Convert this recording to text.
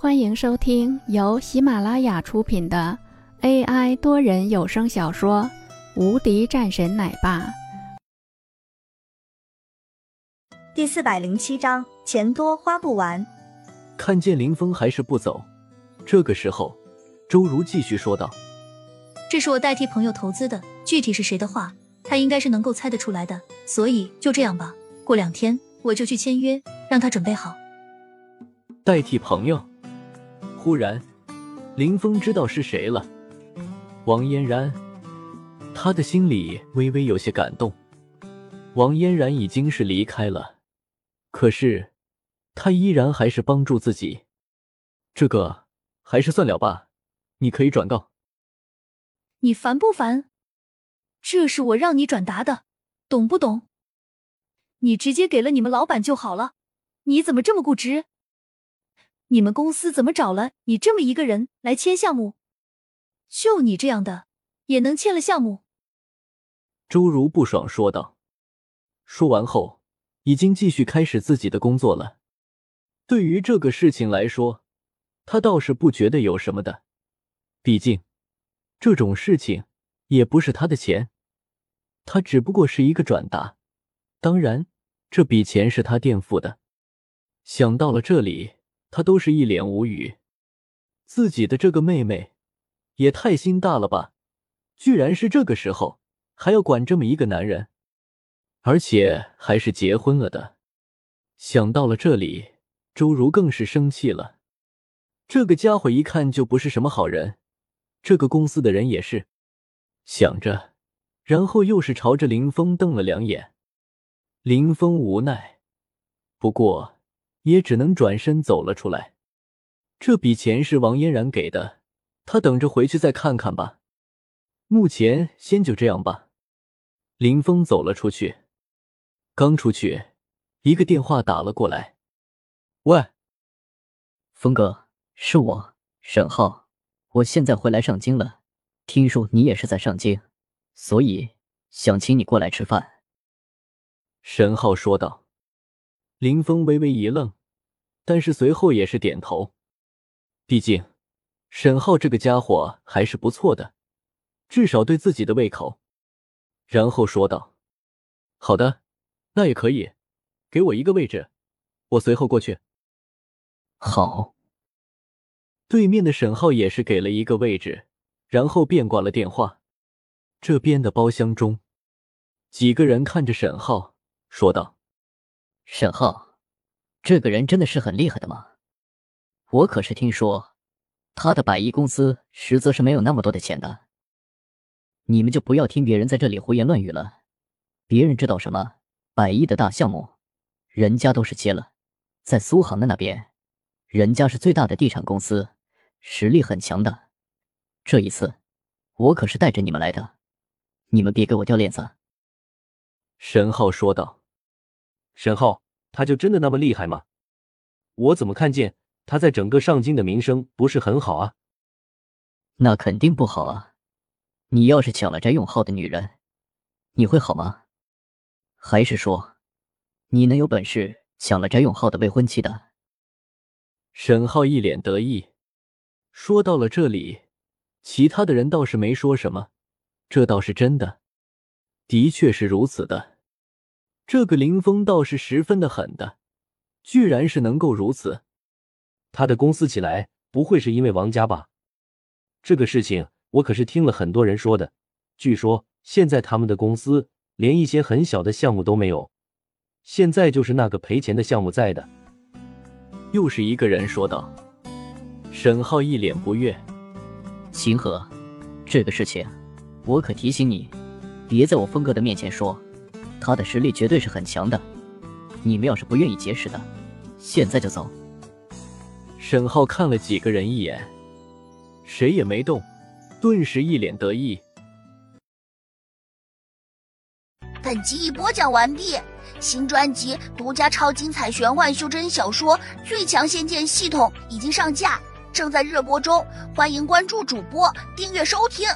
欢迎收听由喜马拉雅出品的 AI 多人有声小说《无敌战神奶爸》第四百零七章：钱多花不完。看见林峰还是不走，这个时候，周如继续说道：“这是我代替朋友投资的，具体是谁的话，他应该是能够猜得出来的。所以就这样吧，过两天我就去签约，让他准备好。”代替朋友。忽然，林峰知道是谁了，王嫣然。他的心里微微有些感动。王嫣然已经是离开了，可是他依然还是帮助自己。这个还是算了吧，你可以转告。你烦不烦？这是我让你转达的，懂不懂？你直接给了你们老板就好了，你怎么这么固执？你们公司怎么找了你这么一个人来签项目？就你这样的也能签了项目？周如不爽说道。说完后，已经继续开始自己的工作了。对于这个事情来说，他倒是不觉得有什么的，毕竟这种事情也不是他的钱，他只不过是一个转达。当然，这笔钱是他垫付的。想到了这里。他都是一脸无语，自己的这个妹妹也太心大了吧！居然是这个时候还要管这么一个男人，而且还是结婚了的。想到了这里，周如更是生气了。这个家伙一看就不是什么好人，这个公司的人也是。想着，然后又是朝着林峰瞪了两眼。林峰无奈，不过。也只能转身走了出来。这笔钱是王嫣然给的，他等着回去再看看吧。目前先就这样吧。林峰走了出去，刚出去，一个电话打了过来。喂，峰哥，是我，沈浩，我现在回来上京了。听说你也是在上京，所以想请你过来吃饭。沈浩说道。林峰微微一愣。但是随后也是点头，毕竟沈浩这个家伙还是不错的，至少对自己的胃口。然后说道：“好的，那也可以，给我一个位置，我随后过去。”好。对面的沈浩也是给了一个位置，然后便挂了电话。这边的包厢中，几个人看着沈浩说道：“沈浩。”这个人真的是很厉害的吗？我可是听说，他的百亿公司实则是没有那么多的钱的。你们就不要听别人在这里胡言乱语了。别人知道什么百亿的大项目，人家都是接了。在苏杭的那边，人家是最大的地产公司，实力很强的。这一次，我可是带着你们来的，你们别给我掉链子。”沈浩说道。沈浩。他就真的那么厉害吗？我怎么看见他在整个上京的名声不是很好啊？那肯定不好啊！你要是抢了翟永浩的女人，你会好吗？还是说，你能有本事抢了翟永浩的未婚妻的？沈浩一脸得意。说到了这里，其他的人倒是没说什么。这倒是真的，的确是如此的。这个林峰倒是十分的狠的，居然是能够如此。他的公司起来不会是因为王家吧？这个事情我可是听了很多人说的。据说现在他们的公司连一些很小的项目都没有，现在就是那个赔钱的项目在的。又是一个人说道。沈浩一脸不悦：“秦河，这个事情我可提醒你，别在我峰哥的面前说。”他的实力绝对是很强的，你们要是不愿意结识的，现在就走。沈浩看了几个人一眼，谁也没动，顿时一脸得意。本集已播讲完毕，新专辑独家超精彩玄幻修真小说《最强仙剑系统》已经上架，正在热播中，欢迎关注主播，订阅收听。